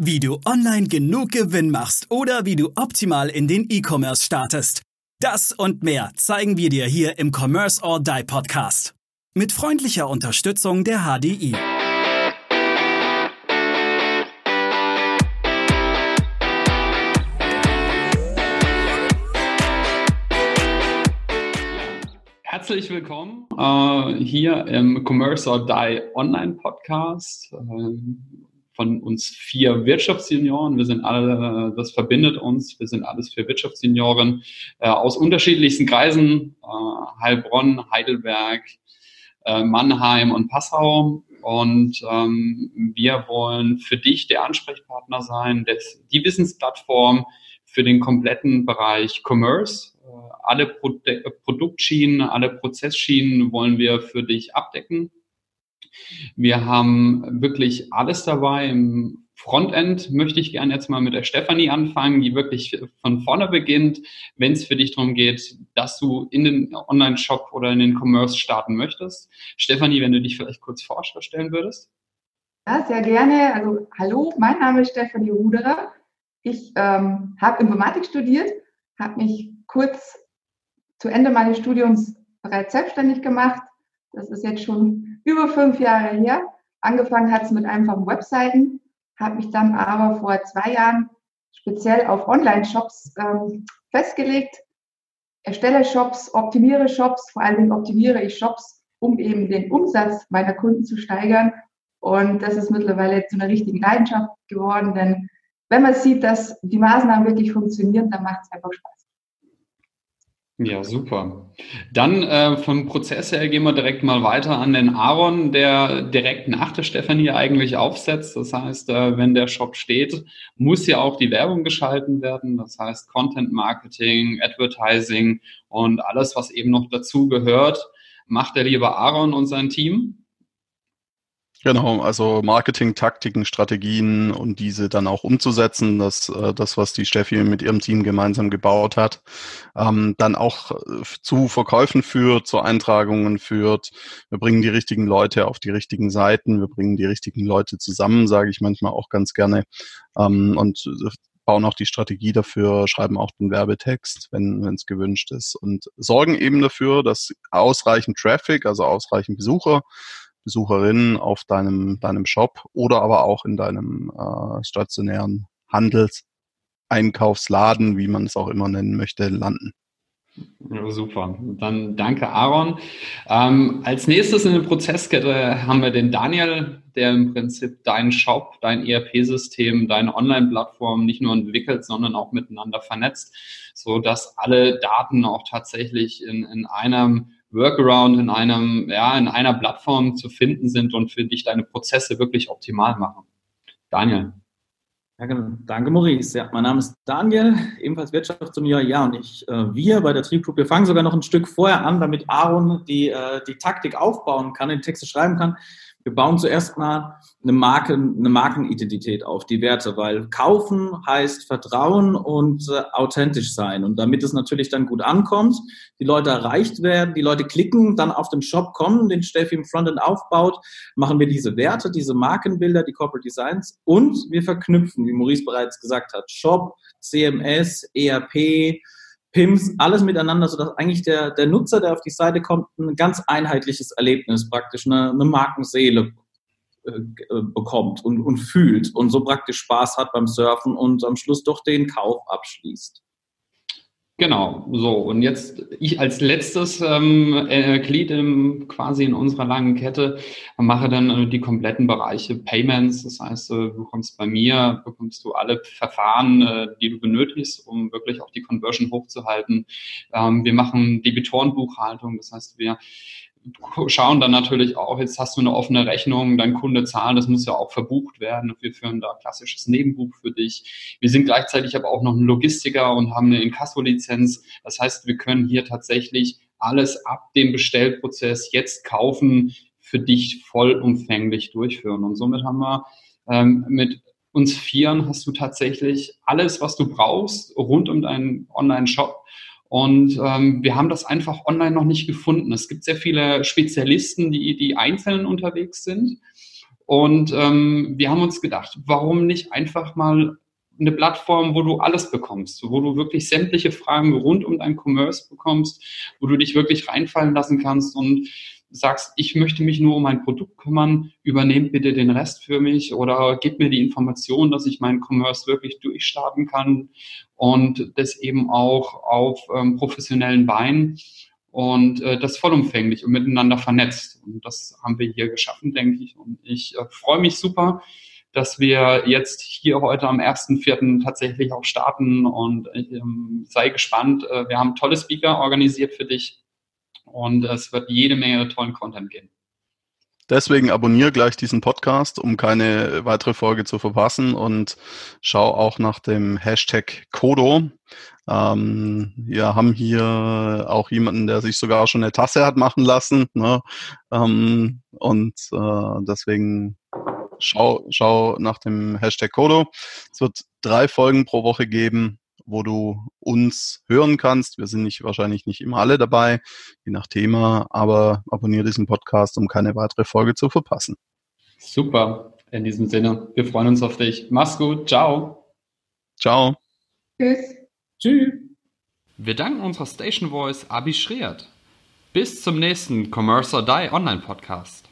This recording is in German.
Wie du online genug Gewinn machst oder wie du optimal in den E-Commerce startest. Das und mehr zeigen wir dir hier im Commerce or Die Podcast. Mit freundlicher Unterstützung der HDI. Herzlich willkommen äh, hier im Commerce or Die Online Podcast. Äh, von uns vier Wirtschaftssenioren. Wir sind alle, das verbindet uns. Wir sind alles vier Wirtschaftssenioren äh, aus unterschiedlichsten Kreisen, äh, Heilbronn, Heidelberg, äh, Mannheim und Passau. Und ähm, wir wollen für dich der Ansprechpartner sein, die Wissensplattform für den kompletten Bereich Commerce. Äh, alle Pro Produktschienen, alle Prozessschienen wollen wir für dich abdecken. Wir haben wirklich alles dabei. Im Frontend möchte ich gerne jetzt mal mit der Stefanie anfangen, die wirklich von vorne beginnt, wenn es für dich darum geht, dass du in den Online-Shop oder in den Commerce starten möchtest. Stefanie, wenn du dich vielleicht kurz vorstellen würdest. Ja, sehr gerne. Also hallo, mein Name ist Stefanie Ruderer. Ich ähm, habe Informatik studiert, habe mich kurz zu Ende meines Studiums bereits selbstständig gemacht. Das ist jetzt schon über fünf Jahre her. Angefangen hat es mit einfachen Webseiten, habe mich dann aber vor zwei Jahren speziell auf Online-Shops ähm, festgelegt. Erstelle Shops, optimiere Shops, vor allen Dingen optimiere ich Shops, um eben den Umsatz meiner Kunden zu steigern. Und das ist mittlerweile zu einer richtigen Leidenschaft geworden, denn wenn man sieht, dass die Maßnahmen wirklich funktionieren, dann macht es einfach Spaß. Ja, super. Dann äh, vom Prozess her gehen wir direkt mal weiter an den Aaron, der direkt nach der Stefanie eigentlich aufsetzt. Das heißt, äh, wenn der Shop steht, muss ja auch die Werbung geschalten werden. Das heißt, Content Marketing, Advertising und alles, was eben noch dazu gehört, macht der liebe Aaron und sein Team. Genau, also Marketing, Taktiken, Strategien und diese dann auch umzusetzen, das, äh, das was die Steffi mit ihrem Team gemeinsam gebaut hat, ähm, dann auch äh, zu Verkäufen führt, zu Eintragungen führt. Wir bringen die richtigen Leute auf die richtigen Seiten, wir bringen die richtigen Leute zusammen, sage ich manchmal auch ganz gerne. Ähm, und äh, bauen auch die Strategie dafür, schreiben auch den Werbetext, wenn es gewünscht ist und sorgen eben dafür, dass ausreichend Traffic, also ausreichend Besucher Besucherinnen auf deinem, deinem Shop oder aber auch in deinem äh, stationären Handelseinkaufsladen, wie man es auch immer nennen möchte, landen. Super. Dann danke, Aaron. Ähm, als nächstes in der Prozesskette haben wir den Daniel, der im Prinzip deinen Shop, dein ERP-System, deine Online-Plattform nicht nur entwickelt, sondern auch miteinander vernetzt, so dass alle Daten auch tatsächlich in, in einem Workaround in einem, ja, in einer Plattform zu finden sind und für dich deine Prozesse wirklich optimal machen. Daniel. Ja, genau. Danke, Maurice. Ja, mein Name ist Daniel, ebenfalls Wirtschaftsingenieur. Ja, und ich, äh, wir bei der Trieb Group, wir fangen sogar noch ein Stück vorher an, damit Aaron die, äh, die Taktik aufbauen kann, die Texte schreiben kann. Wir bauen zuerst mal eine, Marken, eine Markenidentität auf, die Werte, weil kaufen heißt Vertrauen und äh, authentisch sein. Und damit es natürlich dann gut ankommt, die Leute erreicht werden, die Leute klicken, dann auf den Shop kommen, den Steffi im Frontend aufbaut, machen wir diese Werte, diese Markenbilder, die Corporate Designs und wir verknüpfen, wie Maurice bereits gesagt hat, Shop, CMS, ERP, PIMS, alles miteinander, sodass eigentlich der, der Nutzer, der auf die Seite kommt, ein ganz einheitliches Erlebnis, praktisch eine, eine Markenseele äh, äh, bekommt und, und fühlt und so praktisch Spaß hat beim Surfen und am Schluss doch den Kauf abschließt. Genau, so und jetzt ich als letztes ähm, äh, Glied im, quasi in unserer langen Kette mache dann äh, die kompletten Bereiche Payments. Das heißt, äh, du bekommst bei mir bekommst du alle Verfahren, äh, die du benötigst, um wirklich auch die Conversion hochzuhalten. Ähm, wir machen Debitorenbuchhaltung, das heißt, wir schauen dann natürlich auch, jetzt hast du eine offene Rechnung, dein Kunde zahlen, das muss ja auch verbucht werden. Wir führen da klassisches Nebenbuch für dich. Wir sind gleichzeitig aber auch noch ein Logistiker und haben eine Inkasso-Lizenz. Das heißt, wir können hier tatsächlich alles ab dem Bestellprozess jetzt kaufen, für dich vollumfänglich durchführen. Und somit haben wir ähm, mit uns Vieren hast du tatsächlich alles, was du brauchst rund um deinen Online-Shop und ähm, wir haben das einfach online noch nicht gefunden. Es gibt sehr viele Spezialisten, die, die einzeln unterwegs sind. Und ähm, wir haben uns gedacht, warum nicht einfach mal eine Plattform, wo du alles bekommst, wo du wirklich sämtliche Fragen rund um dein Commerce bekommst, wo du dich wirklich reinfallen lassen kannst und sagst, ich möchte mich nur um mein Produkt kümmern, übernehmt bitte den Rest für mich oder gib mir die Information, dass ich meinen Commerce wirklich durchstarten kann und das eben auch auf ähm, professionellen Beinen und äh, das vollumfänglich und miteinander vernetzt. Und das haben wir hier geschaffen, denke ich. Und ich äh, freue mich super, dass wir jetzt hier heute am 1.4. tatsächlich auch starten und ähm, sei gespannt. Äh, wir haben tolle Speaker organisiert für dich und es wird jede Menge tollen Content geben. Deswegen abonniere gleich diesen Podcast, um keine weitere Folge zu verpassen und schau auch nach dem Hashtag Kodo. Ähm, wir haben hier auch jemanden, der sich sogar schon eine Tasse hat machen lassen. Ne? Ähm, und äh, deswegen schau, schau nach dem Hashtag Kodo. Es wird drei Folgen pro Woche geben, wo du uns hören kannst. Wir sind nicht wahrscheinlich nicht immer alle dabei, je nach Thema, aber abonniere diesen Podcast, um keine weitere Folge zu verpassen. Super. In diesem Sinne, wir freuen uns auf dich. Mach's gut. Ciao. Ciao. Tschüss. Tschüss. Wir danken unserer Station Voice Abi Schreert. Bis zum nächsten Commerce or Die Online Podcast.